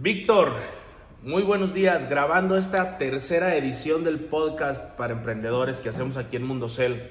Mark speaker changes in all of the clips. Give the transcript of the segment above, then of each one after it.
Speaker 1: Víctor, muy buenos días. Grabando esta tercera edición del podcast para emprendedores que hacemos aquí en Mundocel.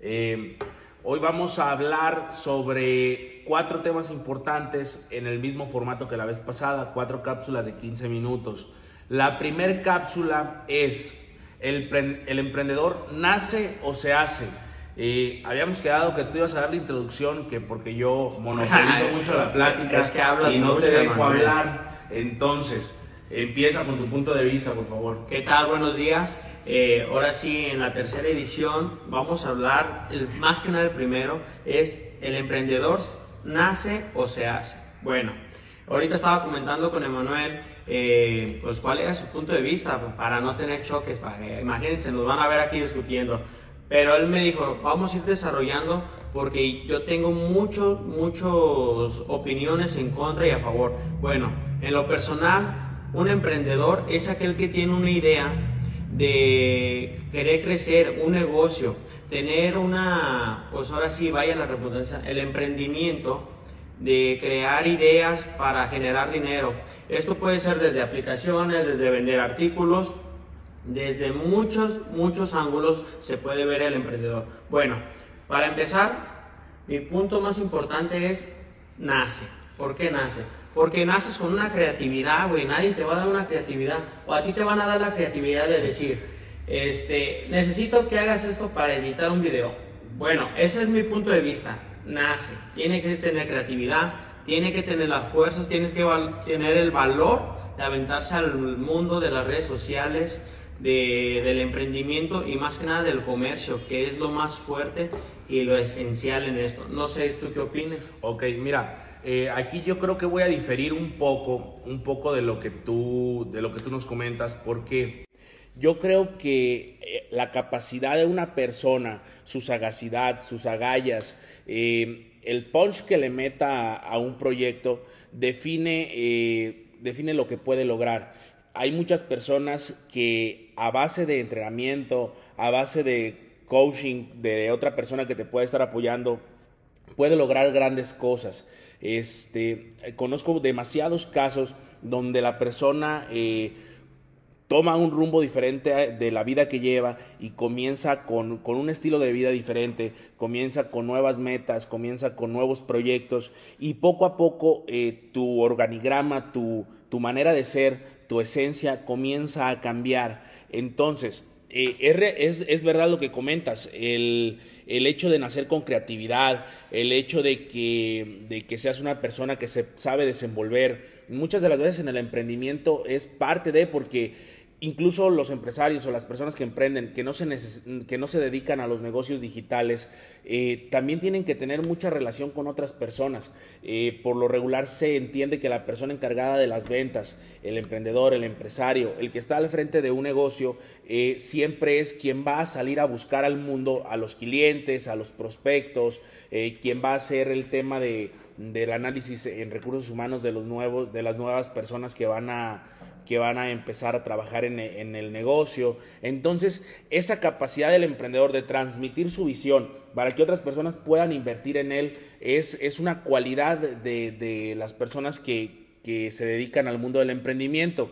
Speaker 1: Eh, hoy vamos a hablar sobre cuatro temas importantes en el mismo formato que la vez pasada, cuatro cápsulas de 15 minutos. La primera cápsula es, ¿el, el emprendedor nace o se hace? Eh, habíamos quedado que tú ibas a dar la introducción, que porque yo monopolizo mucho la plática
Speaker 2: Es que hablas
Speaker 1: y no te dejo hablar. Entonces, empieza con tu punto de vista, por favor.
Speaker 2: ¿Qué tal? Buenos días. Eh, ahora sí, en la tercera edición vamos a hablar, el- más que nada el primero, es el emprendedor nace o se hace. Bueno, ahorita estaba comentando con Emanuel, eh, pues cuál era su punto de vista para no tener choques, para que, imagínense, nos van a ver aquí discutiendo. Pero él me dijo, vamos a ir desarrollando porque yo tengo muchos, muchas opiniones en contra y a favor. Bueno, en lo personal, un emprendedor es aquel que tiene una idea de querer crecer un negocio, tener una, pues ahora sí, vaya la redundancia, el emprendimiento de crear ideas para generar dinero. Esto puede ser desde aplicaciones, desde vender artículos, desde muchos, muchos ángulos se puede ver el emprendedor. Bueno, para empezar, mi punto más importante es nace. ¿Por qué nace? Porque naces con una creatividad, güey. Nadie te va a dar una creatividad. O a ti te van a dar la creatividad de decir, este, necesito que hagas esto para editar un video. Bueno, ese es mi punto de vista. Nace. Tiene que tener creatividad, tiene que tener las fuerzas, tiene que tener el valor de aventarse al mundo de las redes sociales, de- del emprendimiento y más que nada del comercio, que es lo más fuerte y lo esencial en esto. No sé, ¿tú qué opinas?
Speaker 1: Ok, mira, eh, aquí yo creo que voy a diferir un poco, un poco de lo que tú, de lo que tú nos comentas, porque yo creo que eh, la capacidad de una persona, su sagacidad, sus agallas, eh, el punch que le meta a, un proyecto define, define lo que puede lograr. Hay muchas personas que a base de entrenamiento, a base de coaching de otra persona que te puede estar apoyando, puede lograr grandes cosas. Este, conozco demasiados casos donde la persona eh, toma un rumbo diferente de la vida que lleva y comienza con, con un estilo de vida diferente, comienza con nuevas metas, comienza con nuevos proyectos y poco a poco eh, tu organigrama, tu, tu manera de ser, tu esencia comienza a cambiar. Entonces, eh, es- es verdad lo que comentas, el, el hecho de nacer con creatividad, el hecho de que, de que seas una persona que se sabe desenvolver, muchas de las veces en el emprendimiento es parte de porque incluso los empresarios o las personas que emprenden, que no se, que no se dedican a los negocios digitales, eh, también tienen que tener mucha relación con otras personas. Eh, por lo regular se entiende que la persona encargada de las ventas, el emprendedor, el empresario, el que está al frente de un negocio, eh, siempre es quien va a salir a buscar al mundo, a los clientes, a los prospectos, eh, quien va a hacer el tema de, del análisis en recursos humanos de, los nuevos, de las nuevas personas que van a que van a empezar a trabajar en, el negocio. Entonces, esa capacidad del emprendedor de transmitir su visión para que otras personas puedan invertir en él es, es una cualidad de, de las personas que, que se dedican al mundo del emprendimiento.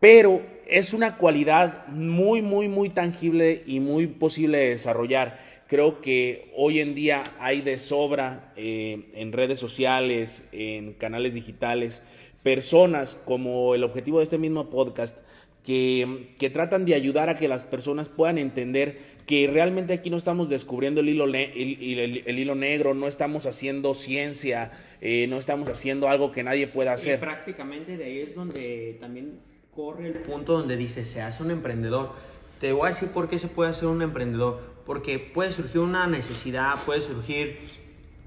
Speaker 1: Pero es una cualidad muy, muy, muy tangible y muy posible de desarrollar. Creo que hoy en día hay de sobra eh, en redes sociales, en canales digitales, personas como el objetivo de este mismo podcast que, que tratan de ayudar a que las personas puedan entender que realmente aquí no estamos descubriendo el hilo, el, el- el hilo negro, no estamos haciendo ciencia, eh, no estamos haciendo algo que nadie pueda
Speaker 2: Y
Speaker 1: hacer.
Speaker 2: prácticamente de ahí es donde también corre el punto donde dice se hace un emprendedor. Te voy a decir por qué se puede hacer un emprendedor. Porque puede surgir una necesidad, puede surgir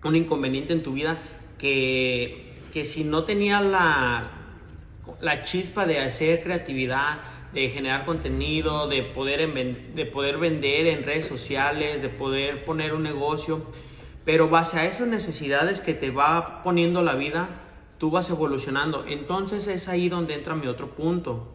Speaker 2: un inconveniente en tu vida que, que si no tenía la, la chispa de hacer creatividad, de generar contenido, de poder, de poder vender en redes sociales, de poder poner un negocio, pero base a esas necesidades que te va poniendo la vida, tú vas evolucionando. Entonces es ahí donde entra mi otro punto.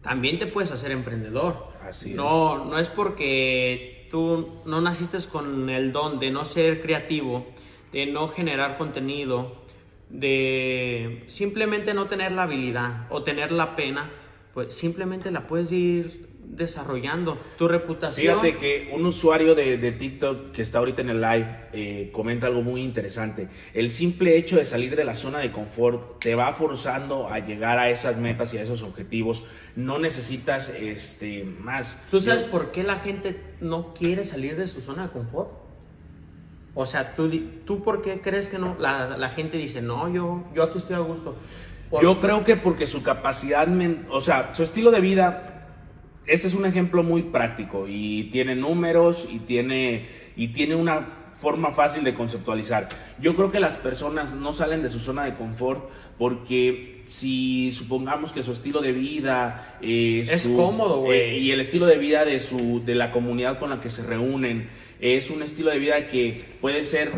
Speaker 2: También te puedes hacer emprendedor.
Speaker 1: Así es.
Speaker 2: no, no es porque tú no naciste con el don de no ser creativo, de no generar contenido, de simplemente no tener la habilidad o tener la pena, pues simplemente la puedes ir desarrollando tu reputación.
Speaker 1: Fíjate que un usuario de, TikTok que está ahorita en el live eh, comenta algo muy interesante. El simple hecho de salir de la zona de confort te va forzando a llegar a esas metas y a esos objetivos. No necesitas este, más.
Speaker 2: ¿Tú sabes por qué la gente no quiere salir de su zona de confort? O sea, ¿tú, tú por qué crees que no? La, gente dice, no, yo, yo aquí estoy a gusto.
Speaker 1: Yo creo que porque su capacidad, o sea, su estilo de vida este es un ejemplo muy práctico y tiene números y tiene, y tiene una forma fácil de conceptualizar. Yo creo que las personas no salen de su zona de confort porque si supongamos que su estilo de vida
Speaker 2: es cómodo, güey.
Speaker 1: Eh, y el estilo de vida de su de la comunidad con la que se reúnen es un estilo de vida que puede ser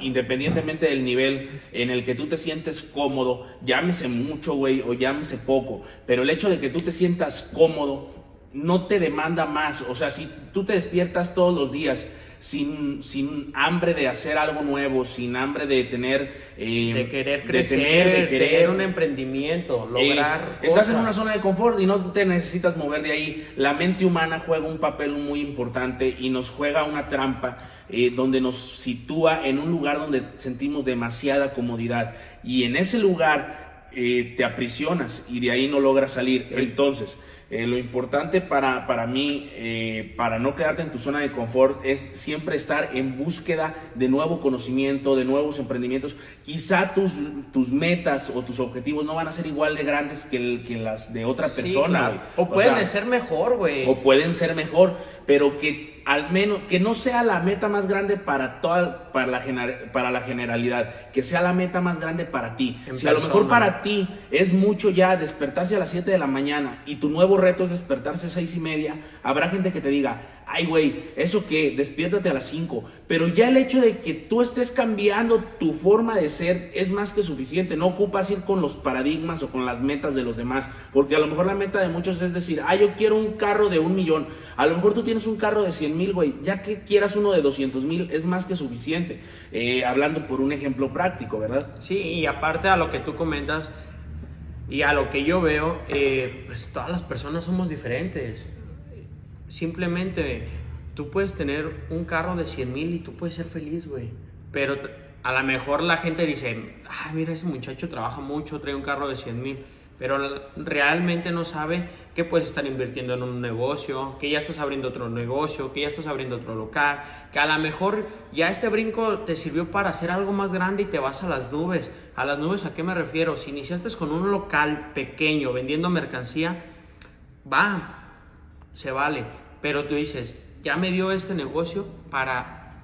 Speaker 1: independientemente del nivel en el que tú te sientes cómodo, llámese mucho, güey, o llámese poco, pero el hecho de que tú te sientas cómodo no te demanda más. O sea, si tú te despiertas todos los días sin, sin hambre de hacer algo nuevo, sin hambre de tener...
Speaker 2: Eh, de querer crecer, de, querer un emprendimiento, eh, lograr...
Speaker 1: estás en una zona de confort y no te necesitas mover de ahí. La mente humana juega un papel muy importante y nos juega una trampa eh, donde nos sitúa en un lugar donde sentimos demasiada comodidad. Y en ese lugar te aprisionas y de ahí no logras salir. Entonces... Eh, lo importante para, para mí, eh, para no quedarte en tu zona de confort, es siempre estar en búsqueda de nuevo conocimiento, de nuevos emprendimientos. Quizá tus, tus metas o tus objetivos no van a ser igual de grandes que, que las de otra persona.
Speaker 2: O, pueden ser mejor, güey.
Speaker 1: O pueden ser mejor, pero que al menos que no sea la meta más grande para toda para la para la generalidad, que sea la meta más grande para ti. si a lo mejor para ti es mucho ya despertarse a las 7 de la mañana y tu nuevo reto es despertarse a 6 y media, habrá gente que te diga, ay güey, eso que, despiértate a las 5. Pero ya el hecho de que tú estés cambiando tu forma de ser es más que suficiente. No ocupas ir con los paradigmas o con las metas de los demás. Porque a lo mejor la meta de muchos es decir, ah, yo quiero un carro de un millón. A lo mejor tú tienes un carro de 100 mil, güey. Ya que quieras uno de 200 mil, es más que suficiente. Eh, hablando por un ejemplo práctico, ¿verdad?
Speaker 2: Sí, y aparte a lo que tú comentas y a lo que yo veo, eh, pues todas las personas somos diferentes simplemente tú puedes tener un carro de 100 mil y tú puedes ser feliz, güey. Pero a lo mejor la gente dice, ah, mira, ese muchacho trabaja mucho, trae un carro de 100 mil. Pero realmente no sabe que puedes estar invirtiendo en un negocio, que ya estás abriendo otro negocio, que ya estás abriendo otro local, que a lo mejor ya este brinco te sirvió para hacer algo más grande y te vas a las nubes. ¿A las nubes a qué me refiero? Si iniciaste con un local pequeño vendiendo mercancía, va, se vale. Pero tú dices, ya me dio este negocio para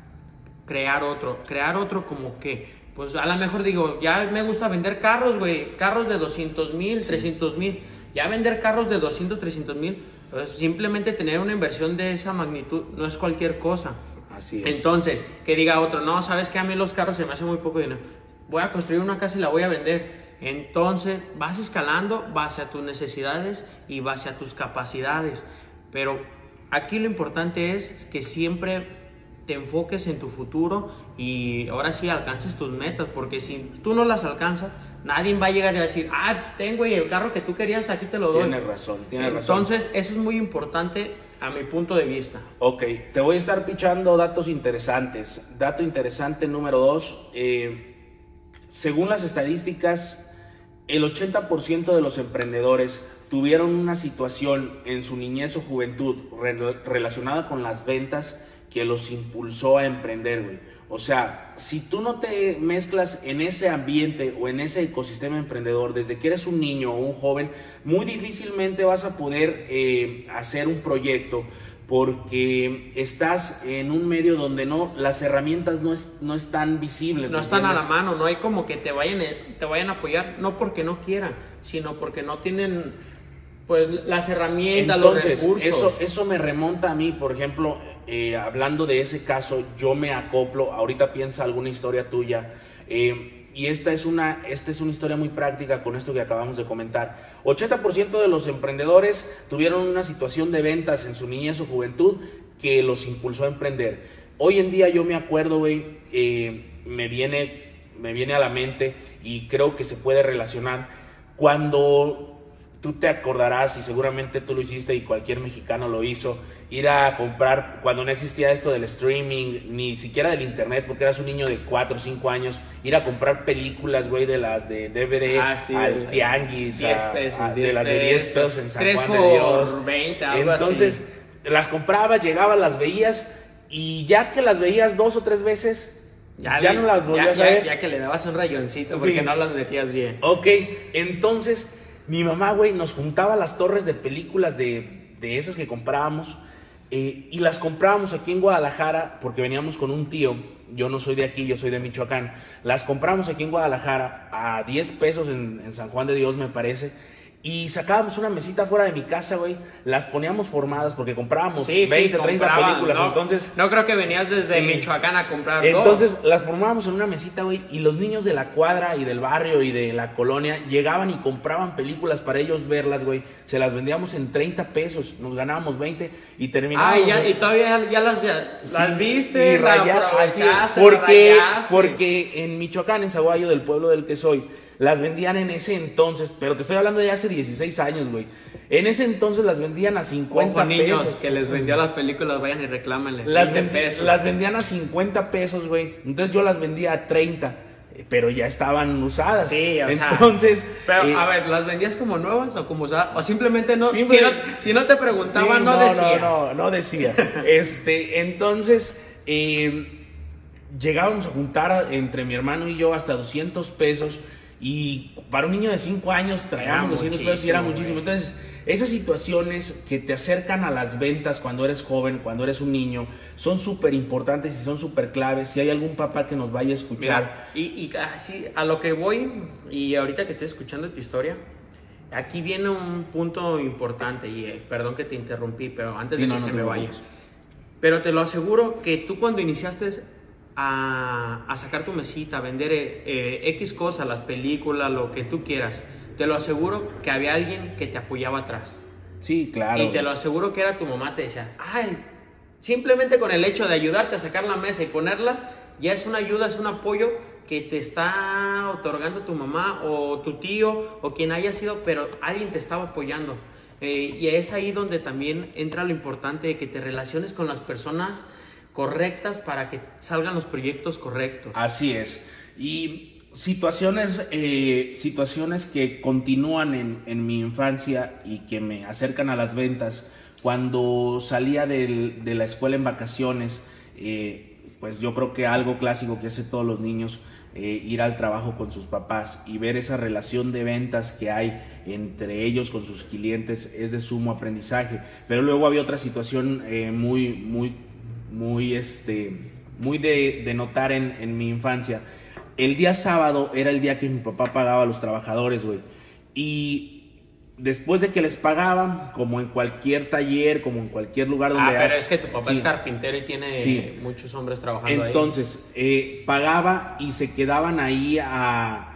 Speaker 2: crear otro. Crear otro como que, pues a lo mejor digo, ya me gusta vender carros, güey. Carros de 200 mil, 300 mil. Ya vender carros de 200, 300 mil. Pues simplemente tener una inversión de esa magnitud no es cualquier cosa.
Speaker 1: Así
Speaker 2: es. Entonces, que diga otro, no, sabes que a mí los carros se me hace muy poco dinero. Voy a construir una casa y la voy a vender. Entonces, vas escalando base a tus necesidades y base a tus capacidades. Pero aquí lo importante es que siempre te enfoques en tu futuro y ahora sí alcances tus metas, porque si tú no las alcanzas, nadie va a llegar a decir, ah, tengo el carro que tú querías, aquí te lo doy.
Speaker 1: Tienes razón, tienes razón.
Speaker 2: Entonces, eso es muy importante a mi punto de vista.
Speaker 1: Ok, te voy a estar pichando datos interesantes. Dato interesante número dos, eh, según las estadísticas, el 80% de los emprendedores tuvieron una situación en su niñez o juventud relacionada con las ventas que los impulsó a emprender, güey. O sea, si tú no te mezclas en ese ambiente o en ese ecosistema emprendedor desde que eres un niño o un joven, muy difícilmente vas a poder eh, hacer un proyecto porque estás en un medio donde no las herramientas no, no están visibles.
Speaker 2: No están a la mano, no hay como que te vayan, te vayan a apoyar, no porque no quieran, sino porque no tienen pues las herramientas, los recursos.
Speaker 1: Eso, eso me remonta a mí, por ejemplo, eh, hablando de ese caso, yo me acoplo, ahorita piensa alguna historia tuya. Eh, y esta es, una, esta es una historia muy práctica con esto que acabamos de comentar. 80% de los emprendedores tuvieron una situación de ventas en su niñez o juventud que los impulsó a emprender. Hoy en día yo me acuerdo, güey, eh, me viene me viene a la mente y creo que se puede relacionar cuando tú te acordarás y seguramente tú lo hiciste y cualquier mexicano lo hizo, ir a comprar, cuando no existía esto del streaming, ni siquiera del internet, porque eras un niño de 4 o 5 años, ir a comprar películas, güey, de las de DVD
Speaker 2: Ah, sí,
Speaker 1: al
Speaker 2: de-
Speaker 1: tianguis,
Speaker 2: 10
Speaker 1: a-
Speaker 2: pesos,
Speaker 1: a- de
Speaker 2: 10
Speaker 1: las de 10
Speaker 2: pesos,
Speaker 1: en San Juan
Speaker 2: por
Speaker 1: de Dios.
Speaker 2: 20, algo
Speaker 1: Entonces, las comprabas, llegabas, las veías y ya que las veías dos o tres veces, ya,
Speaker 2: le-
Speaker 1: no las volvías
Speaker 2: ya,
Speaker 1: a ver.
Speaker 2: Ya, que le dabas un rayoncito
Speaker 1: Sí.
Speaker 2: porque no las metías bien.
Speaker 1: Ok, entonces mi mamá, güey, nos juntaba las torres de películas de, de esas que comprábamos eh, y las comprábamos aquí en Guadalajara porque veníamos con un tío. Yo no soy de aquí, yo soy de Michoacán. Las compramos aquí en Guadalajara a 10 pesos en, en San Juan de Dios, me parece. Y sacábamos una mesita fuera de mi casa, güey. Las poníamos formadas porque comprábamos 20, 30
Speaker 2: compraban,
Speaker 1: películas.
Speaker 2: ¿no?
Speaker 1: Entonces,
Speaker 2: No creo que venías desde
Speaker 1: Sí.
Speaker 2: Michoacán a comprar
Speaker 1: entonces las formábamos en una mesita, güey, y los niños de la cuadra y del barrio y de la colonia llegaban y compraban películas para ellos verlas, güey. Se las vendíamos en 30 pesos, nos ganábamos 20 y terminábamos.
Speaker 2: Ah, y, ya, y todavía ya las, ya,
Speaker 1: Sí,
Speaker 2: las viste,
Speaker 1: y
Speaker 2: la
Speaker 1: raya- así porque,
Speaker 2: la rayaste.
Speaker 1: porque en Michoacán, en Zaguayo, del pueblo del que soy, las vendían en ese entonces, pero te estoy hablando de hace 16 años, güey. En ese entonces las vendían a 50
Speaker 2: Ojo, niños
Speaker 1: pesos.
Speaker 2: que les vendió las películas, vayan y reclámenle.
Speaker 1: Las,
Speaker 2: 20
Speaker 1: vendi-
Speaker 2: pesos.
Speaker 1: las vendían a 50 pesos, güey. Entonces yo las vendía a 30, eh, pero ya estaban usadas.
Speaker 2: Sí, o sea,
Speaker 1: Entonces,
Speaker 2: Pero,
Speaker 1: eh,
Speaker 2: a ver, ¿las vendías como nuevas o como usadas? O simplemente no.
Speaker 1: Simple-
Speaker 2: si, no si no te
Speaker 1: sí,
Speaker 2: preguntaban, no,
Speaker 1: no,
Speaker 2: decías.
Speaker 1: no, no, no decía. este, entonces, eh, llegábamos a juntar entre mi hermano y yo hasta 200 pesos. Y para un niño de 5 años traíamos
Speaker 2: Era
Speaker 1: 200 pesos y era
Speaker 2: muchísimo,
Speaker 1: muchísimo. Entonces, esas situaciones que te acercan a las ventas cuando eres joven, cuando eres un niño, son súper importantes y son súper claves. Si hay algún papá que nos vaya a escuchar,
Speaker 2: Mira, y, y así, a lo que voy, y ahorita que estoy escuchando tu historia, aquí viene un punto importante, y eh, perdón que te interrumpí, pero antes
Speaker 1: Sí,
Speaker 2: de
Speaker 1: no,
Speaker 2: que
Speaker 1: no
Speaker 2: se me vaya. Pero te lo aseguro que tú cuando iniciaste a, a sacar tu mesita, a vender eh, eh, X cosas, las películas, lo que tú quieras, te lo aseguro que había alguien que te apoyaba atrás.
Speaker 1: sí, claro.
Speaker 2: Y te lo aseguro que era tu mamá, te decía, ay, simplemente con el hecho de ayudarte a sacar la mesa y ponerla, ya es una ayuda, es un apoyo que te está otorgando tu mamá o tu tío o quien haya sido, pero alguien te estaba apoyando. Eh, y es ahí donde también entra lo importante de que te relaciones con las personas correctas para que salgan los proyectos correctos.
Speaker 1: Así es. Y situaciones, eh, situaciones que continúan en, en mi infancia y que me acercan a las ventas. Cuando salía del- de la escuela en vacaciones, eh, pues yo creo que algo clásico que hace todos los niños, eh, ir al trabajo con sus papás y ver esa relación de ventas que hay entre ellos con sus clientes es de sumo aprendizaje. Pero luego había otra situación muy, muy, muy, este, muy de, de notar en, en mi infancia. El día sábado era el día que mi papá pagaba a los trabajadores, güey. Y después de que les pagaban, como en cualquier taller, como en cualquier lugar donde...
Speaker 2: Ah,
Speaker 1: hay-
Speaker 2: pero es que tu papá
Speaker 1: Sí.
Speaker 2: es carpintero y tiene
Speaker 1: Sí.
Speaker 2: muchos hombres trabajando ahí.
Speaker 1: Entonces, eh, pagaba y se quedaban ahí a...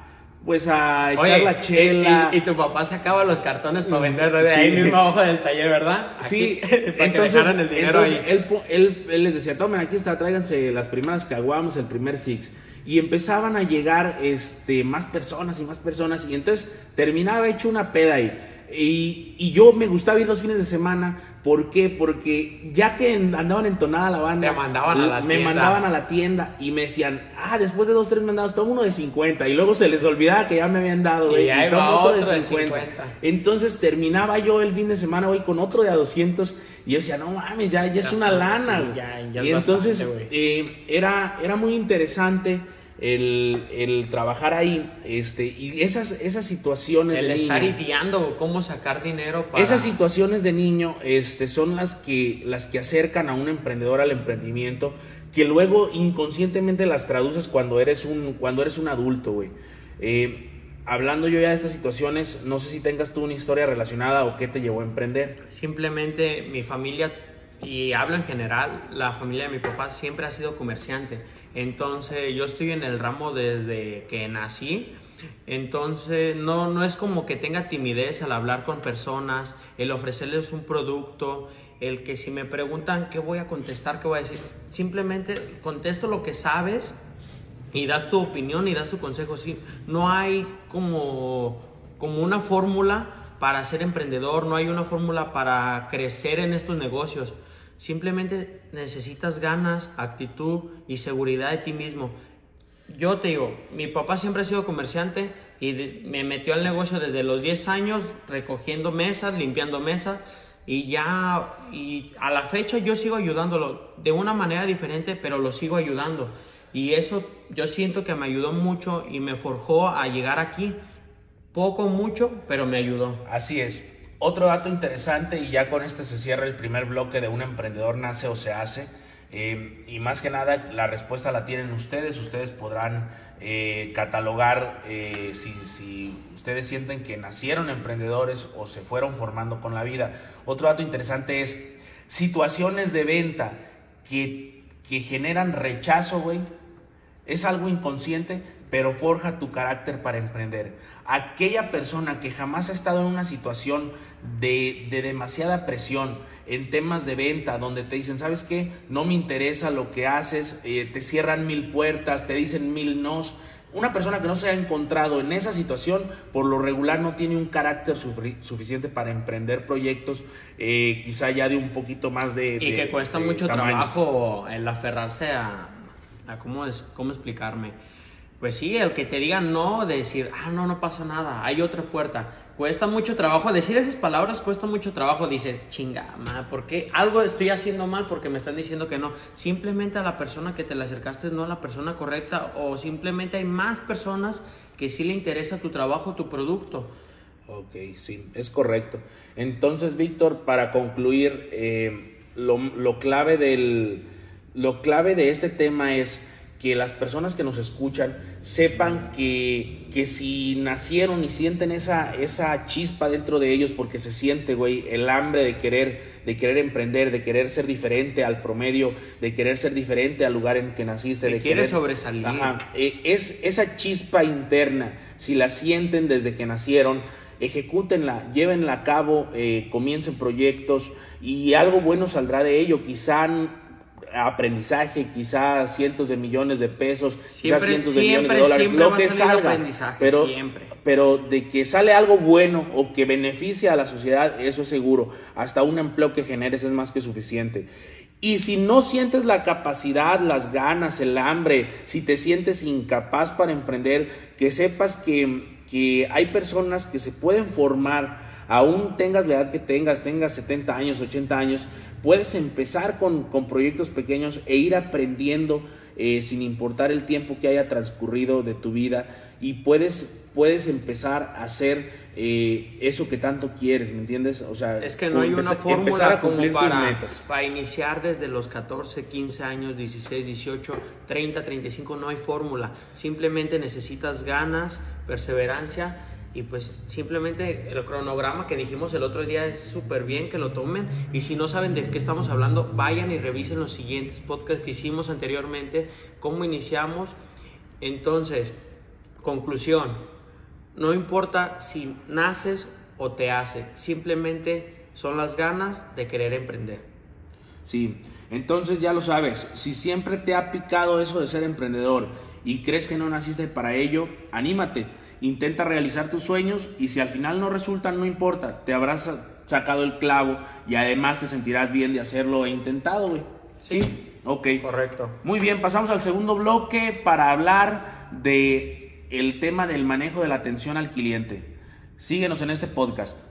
Speaker 1: Pues a echar
Speaker 2: Oye,
Speaker 1: la chela.
Speaker 2: Y, y tu papá sacaba los cartones para venderlos de
Speaker 1: Sí.
Speaker 2: ahí mismo abajo del taller, ¿verdad?
Speaker 1: Sí,
Speaker 2: para que
Speaker 1: entonces,
Speaker 2: dejaran el dinero
Speaker 1: entonces
Speaker 2: ahí.
Speaker 1: él, él- él les decía, tomen, aquí está, tráiganse las primeras caguamos, el primer six. Y empezaban a llegar este, más personas y más personas. Y entonces terminaba hecho una peda ahí. Y, y yo me gustaba ir los fines de semana. ¿Por qué? Porque ya que andaban entonada la banda,
Speaker 2: Te mandaban a la
Speaker 1: me
Speaker 2: tienda.
Speaker 1: mandaban a la tienda y me decían, ah, después de dos, tres mandados, toma uno de 50. Y luego se les olvidaba que ya me habían dado,
Speaker 2: Y ahí
Speaker 1: toma otro
Speaker 2: otro de 50.
Speaker 1: entonces terminaba yo el fin de semana, güey, con otro de a 200 y yo decía, no mames, ya, ya es una lana.
Speaker 2: sí,
Speaker 1: güey".
Speaker 2: ya- ya
Speaker 1: y
Speaker 2: es
Speaker 1: entonces
Speaker 2: bastante,
Speaker 1: eh, era, era muy interesante el, el trabajar ahí este, y esas, esas situaciones
Speaker 2: El
Speaker 1: de
Speaker 2: estar
Speaker 1: niño.
Speaker 2: ideando cómo sacar dinero para...
Speaker 1: Esas situaciones de niño este, son las que, las que acercan a un emprendedor al emprendimiento, que luego inconscientemente las traduces cuando eres un, cuando eres un adulto, güey. Eh, hablando yo ya de estas situaciones, no sé si tengas tú una historia relacionada o qué te llevó a emprender.
Speaker 2: Simplemente mi familia, y hablo en general, la familia de mi papá siempre ha sido comerciante. Entonces yo estoy en el ramo desde que nací. Entonces no, no es como que tenga timidez al hablar con personas, el ofrecerles un producto, el que si me preguntan qué voy a contestar, qué voy a decir, simplemente contesto lo que sabes y das tu opinión y das tu consejo. Sí, no hay como, como una fórmula para ser emprendedor, no hay una fórmula para crecer en estos negocios. Simplemente necesitas ganas, actitud y seguridad de ti mismo. Yo te digo, mi papá siempre ha sido comerciante y me metió al negocio desde los 10 años recogiendo mesas, limpiando mesas y ya y a la fecha yo sigo ayudándolo de una manera diferente, pero lo sigo ayudando. Y eso yo siento que me ayudó mucho y me forjó a llegar aquí. Poco, mucho, pero me ayudó.
Speaker 1: Así es. Otro dato interesante, y ya con este se cierra el primer bloque de un emprendedor nace o se hace. Eh, y más que nada, la respuesta la tienen ustedes. Ustedes podrán eh, catalogar eh, si, si, ustedes sienten que nacieron emprendedores o se fueron formando con la vida. Otro dato interesante es situaciones de venta que, que generan rechazo, güey. Es algo inconsciente, pero forja tu carácter para emprender. Aquella persona que jamás ha estado en una situación de, de demasiada presión, en temas de venta, donde te dicen, ¿sabes qué? No me interesa lo que haces, eh, te cierran mil puertas, te dicen mil nos. Una persona que no se ha encontrado en esa situación, por lo regular no tiene un carácter suficiente para emprender proyectos, eh, quizá ya de un poquito más de...
Speaker 2: Y que cuesta mucho trabajo el aferrarse a, a cómo, es, cómo explicarme. Pues sí, el que te diga no, de decir, ah, no, no pasa nada, hay otra puerta cuesta mucho trabajo. Decir esas palabras cuesta mucho trabajo. Dices, chinga, ma, ¿por qué algo estoy haciendo mal porque me están diciendo que no? Simplemente a la persona que te le acercaste no a la persona correcta o simplemente hay más personas que sí le interesa tu trabajo, tu producto.
Speaker 1: Ok, sí, es correcto. Entonces, Víctor, para concluir, eh, lo, lo, clave del, lo clave de este tema es que las personas que nos escuchan sepan que, que si nacieron y sienten esa, esa chispa dentro de ellos porque se siente, güey, el hambre de querer, de querer emprender, de querer ser diferente al promedio, de querer ser diferente al lugar en que naciste, de
Speaker 2: querer sobresalir.
Speaker 1: Eh, es esa chispa interna, si la sienten desde que nacieron, ejecútenla, llévenla a cabo, eh, comiencen proyectos y algo bueno saldrá de ello. Quizá aprendizaje, quizás cientos de millones de pesos, quizás cientos de millones de dólares, lo que salga, pero, pero de que sale algo bueno o que beneficia a la sociedad, eso es seguro. Hasta un empleo que generes es más que suficiente. Y si no sientes la capacidad, las ganas, el hambre, si te sientes incapaz para emprender, que sepas que, que hay personas que se pueden formar aún tengas la edad que tengas, tengas 70 años, 80 años, puedes empezar con, proyectos pequeños e ir aprendiendo eh, sin importar el tiempo que haya transcurrido de tu vida y puedes, puedes empezar a hacer eh, eso que tanto quieres, ¿me entiendes?
Speaker 2: O sea, es que no hay una fórmula como para, para iniciar desde los 14, 15 años, 16, 18, 30, 35, no hay fórmula. Simplemente necesitas ganas, perseverancia y pues simplemente el cronograma que dijimos el otro día es súper bien que lo tomen. Y si no saben de qué estamos hablando, vayan y revisen los siguientes podcasts que hicimos anteriormente, cómo iniciamos. Entonces, conclusión, no importa si naces o te hace, simplemente son las ganas de querer emprender.
Speaker 1: Sí, entonces ya lo sabes, si siempre te ha picado eso de ser emprendedor y crees que no naciste para ello, anímate intenta realizar tus sueños y si al final no resultan, no importa, te habrás sacado el clavo y además te sentirás bien de hacerlo e intentado, güey.
Speaker 2: ¿Sí? Ok. Correcto.
Speaker 1: Muy bien, pasamos al segundo bloque para hablar de el tema del manejo de la atención al cliente. Síguenos en este podcast.